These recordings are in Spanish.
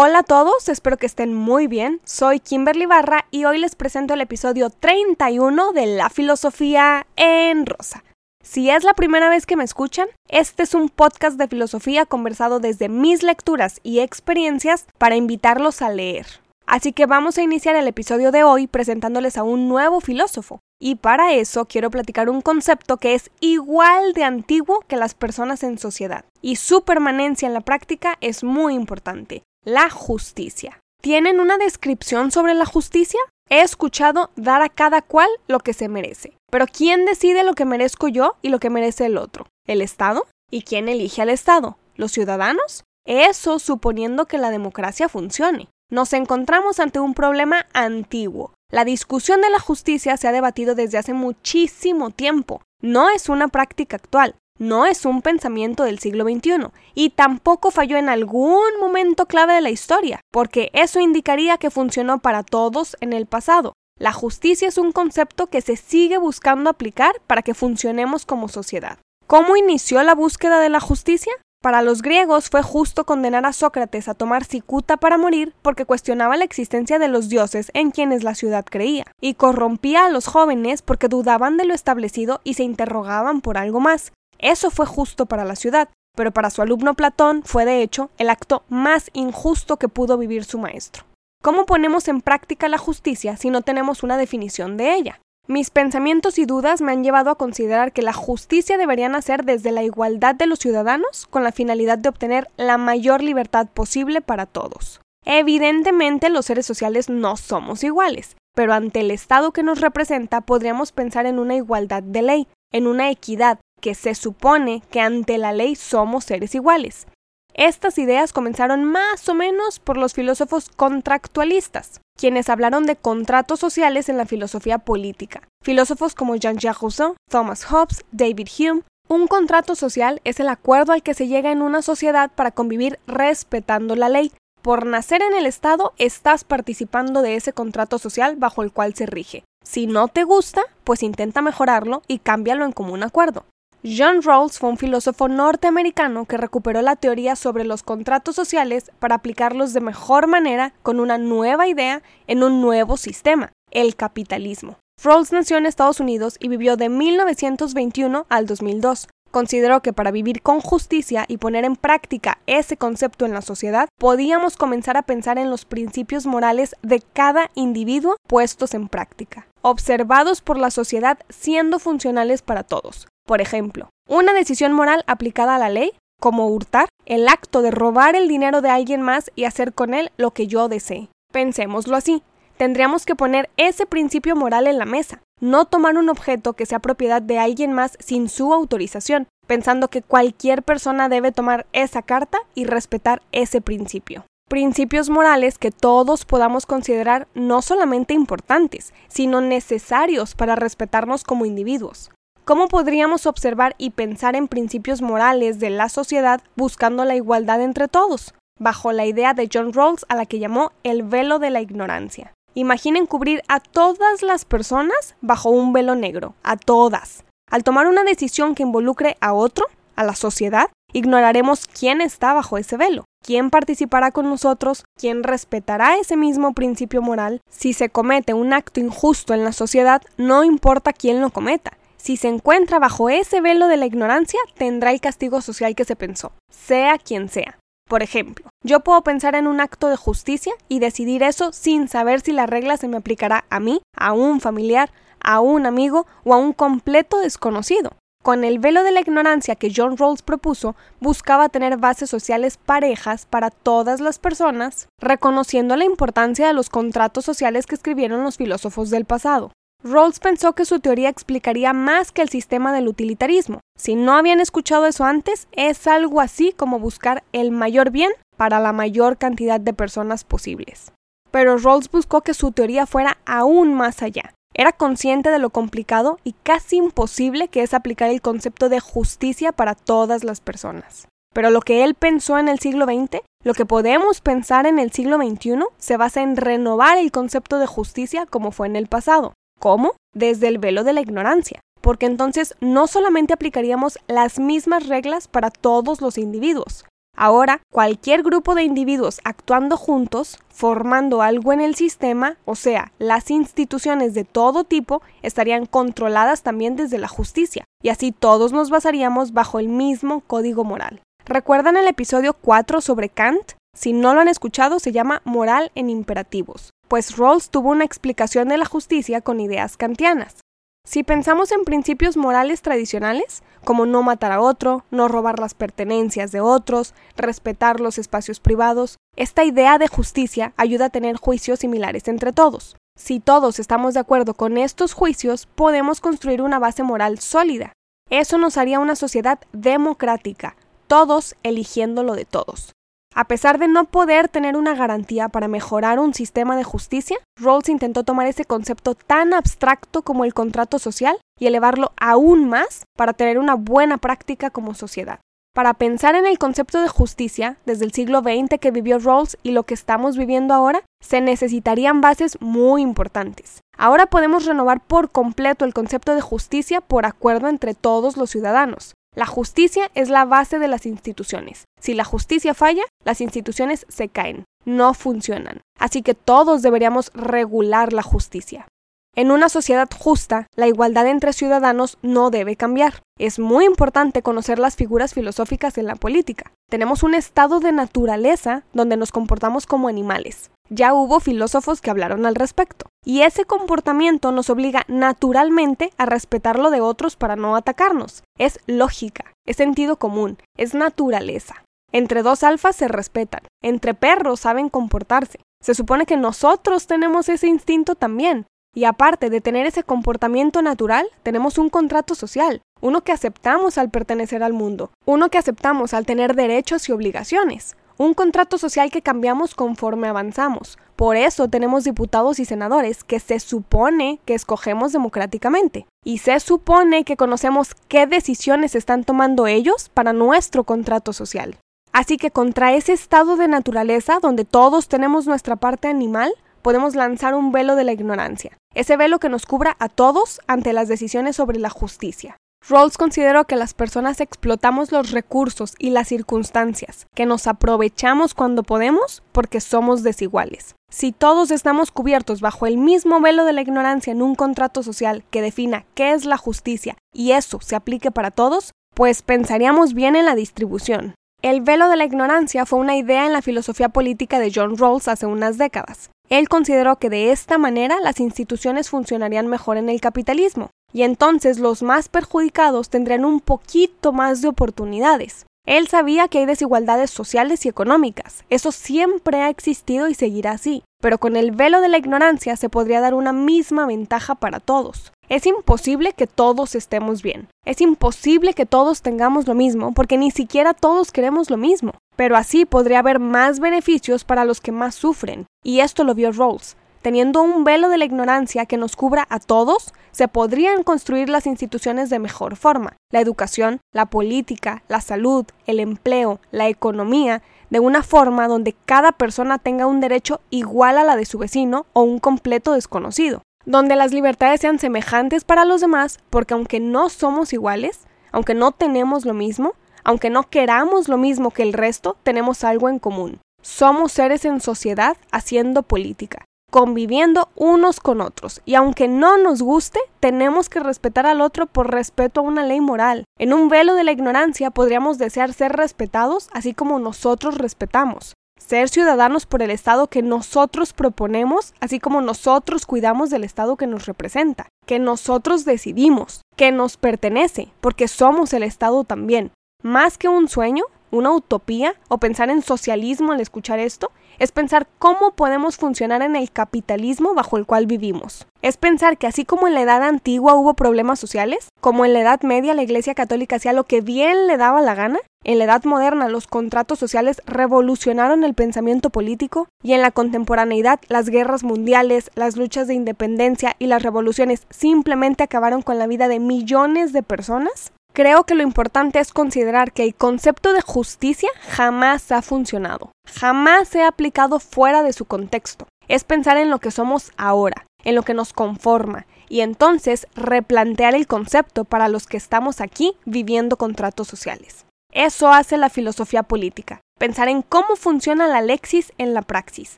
Hola a todos, espero que estén muy bien. Soy Kimberly Barra y hoy les presento el episodio 31 de La Filosofía en Rosa. Si es la primera vez que me escuchan, este es un podcast de filosofía conversado desde mis lecturas y experiencias para invitarlos a leer. Así que vamos a iniciar el episodio de hoy presentándoles a un nuevo filósofo. Y para eso quiero platicar un concepto que es igual de antiguo que las personas en sociedad. Y su permanencia en la práctica es muy importante la justicia. ¿Tienen una descripción sobre la justicia? He escuchado dar a cada cual lo que se merece. Pero ¿quién decide lo que merezco yo y lo que merece el otro? ¿El Estado? ¿Y quién elige al Estado? ¿Los ciudadanos? Eso suponiendo que la democracia funcione. Nos encontramos ante un problema antiguo. La discusión de la justicia se ha debatido desde hace muchísimo tiempo. No es una práctica actual no es un pensamiento del siglo XXI y tampoco falló en algún momento clave de la historia, porque eso indicaría que funcionó para todos en el pasado. La justicia es un concepto que se sigue buscando aplicar para que funcionemos como sociedad. ¿Cómo inició la búsqueda de la justicia? Para los griegos fue justo condenar a Sócrates a tomar cicuta para morir porque cuestionaba la existencia de los dioses en quienes la ciudad creía, y corrompía a los jóvenes porque dudaban de lo establecido y se interrogaban por algo más, eso fue justo para la ciudad, pero para su alumno Platón fue de hecho el acto más injusto que pudo vivir su maestro. ¿Cómo ponemos en práctica la justicia si no tenemos una definición de ella? Mis pensamientos y dudas me han llevado a considerar que la justicia debería nacer desde la igualdad de los ciudadanos con la finalidad de obtener la mayor libertad posible para todos. Evidentemente los seres sociales no somos iguales, pero ante el Estado que nos representa podríamos pensar en una igualdad de ley, en una equidad, que se supone que ante la ley somos seres iguales. Estas ideas comenzaron más o menos por los filósofos contractualistas, quienes hablaron de contratos sociales en la filosofía política. Filósofos como Jean-Jacques Rousseau, Thomas Hobbes, David Hume. Un contrato social es el acuerdo al que se llega en una sociedad para convivir respetando la ley. Por nacer en el Estado estás participando de ese contrato social bajo el cual se rige. Si no te gusta, pues intenta mejorarlo y cámbialo en común acuerdo. John Rawls fue un filósofo norteamericano que recuperó la teoría sobre los contratos sociales para aplicarlos de mejor manera con una nueva idea en un nuevo sistema, el capitalismo. Rawls nació en Estados Unidos y vivió de 1921 al 2002. Consideró que para vivir con justicia y poner en práctica ese concepto en la sociedad, podíamos comenzar a pensar en los principios morales de cada individuo puestos en práctica, observados por la sociedad siendo funcionales para todos. Por ejemplo, una decisión moral aplicada a la ley, como hurtar, el acto de robar el dinero de alguien más y hacer con él lo que yo desee. Pensémoslo así. Tendríamos que poner ese principio moral en la mesa, no tomar un objeto que sea propiedad de alguien más sin su autorización, pensando que cualquier persona debe tomar esa carta y respetar ese principio. Principios morales que todos podamos considerar no solamente importantes, sino necesarios para respetarnos como individuos. ¿Cómo podríamos observar y pensar en principios morales de la sociedad buscando la igualdad entre todos? Bajo la idea de John Rawls a la que llamó el velo de la ignorancia. Imaginen cubrir a todas las personas bajo un velo negro, a todas. Al tomar una decisión que involucre a otro, a la sociedad, ignoraremos quién está bajo ese velo, quién participará con nosotros, quién respetará ese mismo principio moral. Si se comete un acto injusto en la sociedad, no importa quién lo cometa, si se encuentra bajo ese velo de la ignorancia, tendrá el castigo social que se pensó, sea quien sea. Por ejemplo, yo puedo pensar en un acto de justicia y decidir eso sin saber si la regla se me aplicará a mí, a un familiar, a un amigo o a un completo desconocido. Con el velo de la ignorancia que John Rawls propuso, buscaba tener bases sociales parejas para todas las personas, reconociendo la importancia de los contratos sociales que escribieron los filósofos del pasado. Rawls pensó que su teoría explicaría más que el sistema del utilitarismo. Si no habían escuchado eso antes, es algo así como buscar el mayor bien para la mayor cantidad de personas posibles. Pero Rawls buscó que su teoría fuera aún más allá. Era consciente de lo complicado y casi imposible que es aplicar el concepto de justicia para todas las personas. Pero lo que él pensó en el siglo XX, lo que podemos pensar en el siglo XXI, se basa en renovar el concepto de justicia como fue en el pasado. ¿Cómo? Desde el velo de la ignorancia, porque entonces no solamente aplicaríamos las mismas reglas para todos los individuos, Ahora, cualquier grupo de individuos actuando juntos, formando algo en el sistema, o sea, las instituciones de todo tipo, estarían controladas también desde la justicia, y así todos nos basaríamos bajo el mismo código moral. ¿Recuerdan el episodio 4 sobre Kant? Si no lo han escuchado, se llama Moral en Imperativos, pues Rawls tuvo una explicación de la justicia con ideas kantianas. Si pensamos en principios morales tradicionales, como no matar a otro, no robar las pertenencias de otros, respetar los espacios privados, esta idea de justicia ayuda a tener juicios similares entre todos. Si todos estamos de acuerdo con estos juicios, podemos construir una base moral sólida. Eso nos haría una sociedad democrática, todos eligiendo lo de todos. A pesar de no poder tener una garantía para mejorar un sistema de justicia, Rawls intentó tomar ese concepto tan abstracto como el contrato social y elevarlo aún más para tener una buena práctica como sociedad. Para pensar en el concepto de justicia, desde el siglo XX que vivió Rawls y lo que estamos viviendo ahora, se necesitarían bases muy importantes. Ahora podemos renovar por completo el concepto de justicia por acuerdo entre todos los ciudadanos. La justicia es la base de las instituciones. Si la justicia falla, las instituciones se caen, no funcionan. Así que todos deberíamos regular la justicia. En una sociedad justa, la igualdad entre ciudadanos no debe cambiar. Es muy importante conocer las figuras filosóficas en la política. Tenemos un estado de naturaleza donde nos comportamos como animales. Ya hubo filósofos que hablaron al respecto. Y ese comportamiento nos obliga naturalmente a respetar lo de otros para no atacarnos. Es lógica, es sentido común, es naturaleza. Entre dos alfas se respetan, entre perros saben comportarse. Se supone que nosotros tenemos ese instinto también. Y aparte de tener ese comportamiento natural, tenemos un contrato social, uno que aceptamos al pertenecer al mundo, uno que aceptamos al tener derechos y obligaciones un contrato social que cambiamos conforme avanzamos. Por eso tenemos diputados y senadores que se supone que escogemos democráticamente. Y se supone que conocemos qué decisiones están tomando ellos para nuestro contrato social. Así que contra ese estado de naturaleza donde todos tenemos nuestra parte animal, podemos lanzar un velo de la ignorancia, ese velo que nos cubra a todos ante las decisiones sobre la justicia. Rawls consideró que las personas explotamos los recursos y las circunstancias, que nos aprovechamos cuando podemos porque somos desiguales. Si todos estamos cubiertos bajo el mismo velo de la ignorancia en un contrato social que defina qué es la justicia y eso se aplique para todos, pues pensaríamos bien en la distribución. El velo de la ignorancia fue una idea en la filosofía política de John Rawls hace unas décadas. Él consideró que de esta manera las instituciones funcionarían mejor en el capitalismo, y entonces los más perjudicados tendrían un poquito más de oportunidades. Él sabía que hay desigualdades sociales y económicas, eso siempre ha existido y seguirá así, pero con el velo de la ignorancia se podría dar una misma ventaja para todos. Es imposible que todos estemos bien, es imposible que todos tengamos lo mismo, porque ni siquiera todos queremos lo mismo, pero así podría haber más beneficios para los que más sufren, y esto lo vio Rawls. Teniendo un velo de la ignorancia que nos cubra a todos, se podrían construir las instituciones de mejor forma. La educación, la política, la salud, el empleo, la economía, de una forma donde cada persona tenga un derecho igual a la de su vecino o un completo desconocido. Donde las libertades sean semejantes para los demás, porque aunque no somos iguales, aunque no tenemos lo mismo, aunque no queramos lo mismo que el resto, tenemos algo en común. Somos seres en sociedad haciendo política conviviendo unos con otros. Y aunque no nos guste, tenemos que respetar al otro por respeto a una ley moral. En un velo de la ignorancia podríamos desear ser respetados así como nosotros respetamos. Ser ciudadanos por el Estado que nosotros proponemos, así como nosotros cuidamos del Estado que nos representa, que nosotros decidimos, que nos pertenece, porque somos el Estado también. Más que un sueño, una utopía o pensar en socialismo al escuchar esto es pensar cómo podemos funcionar en el capitalismo bajo el cual vivimos. Es pensar que así como en la edad antigua hubo problemas sociales, como en la edad media la Iglesia Católica hacía lo que bien le daba la gana, en la edad moderna los contratos sociales revolucionaron el pensamiento político y en la contemporaneidad las guerras mundiales, las luchas de independencia y las revoluciones simplemente acabaron con la vida de millones de personas, Creo que lo importante es considerar que el concepto de justicia jamás ha funcionado, jamás se ha aplicado fuera de su contexto. Es pensar en lo que somos ahora, en lo que nos conforma, y entonces replantear el concepto para los que estamos aquí viviendo contratos sociales. Eso hace la filosofía política. pensar en cómo funciona la lexis en la praxis.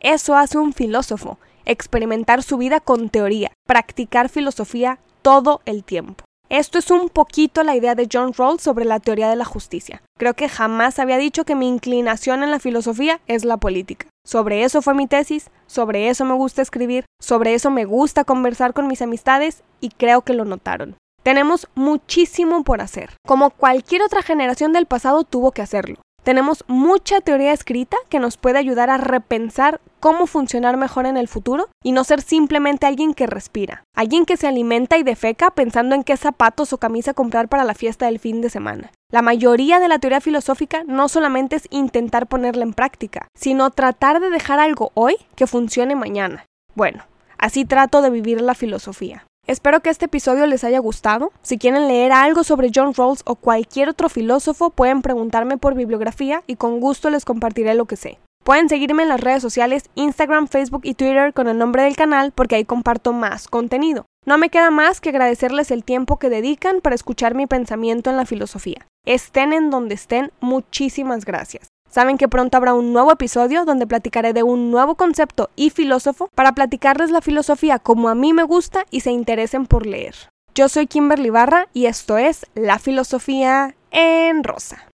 Eso hace un filósofo, experimentar su vida con teoría, practicar filosofía todo el tiempo. Esto es un poquito la idea de John Rawls sobre la teoría de la justicia. Creo que jamás había dicho que mi inclinación en la filosofía es la política. Sobre eso fue mi tesis, sobre eso me gusta escribir, sobre eso me gusta conversar con mis amistades y creo que lo notaron. Tenemos muchísimo por hacer, como cualquier otra generación del pasado tuvo que hacerlo. Tenemos mucha teoría escrita que nos puede ayudar a repensar cómo funcionar mejor en el futuro y no ser simplemente alguien que respira, alguien que se alimenta y defeca pensando en qué zapatos o camisa comprar para la fiesta del fin de semana. La mayoría de la teoría filosófica no solamente es intentar ponerla en práctica, sino tratar de dejar algo hoy que funcione mañana. Bueno, así trato de vivir la filosofía. Espero que este episodio les haya gustado. Si quieren leer algo sobre John Rawls o cualquier otro filósofo, pueden preguntarme por bibliografía y con gusto les compartiré lo que sé. Pueden seguirme en las redes sociales Instagram, Facebook y Twitter con el nombre del canal porque ahí comparto más contenido. No me queda más que agradecerles el tiempo que dedican para escuchar mi pensamiento en la filosofía. Estén en donde estén, muchísimas gracias. Saben que pronto habrá un nuevo episodio donde platicaré de un nuevo concepto y filósofo para platicarles la filosofía como a mí me gusta y se interesen por leer. Yo soy Kimberly Barra y esto es La Filosofía en Rosa.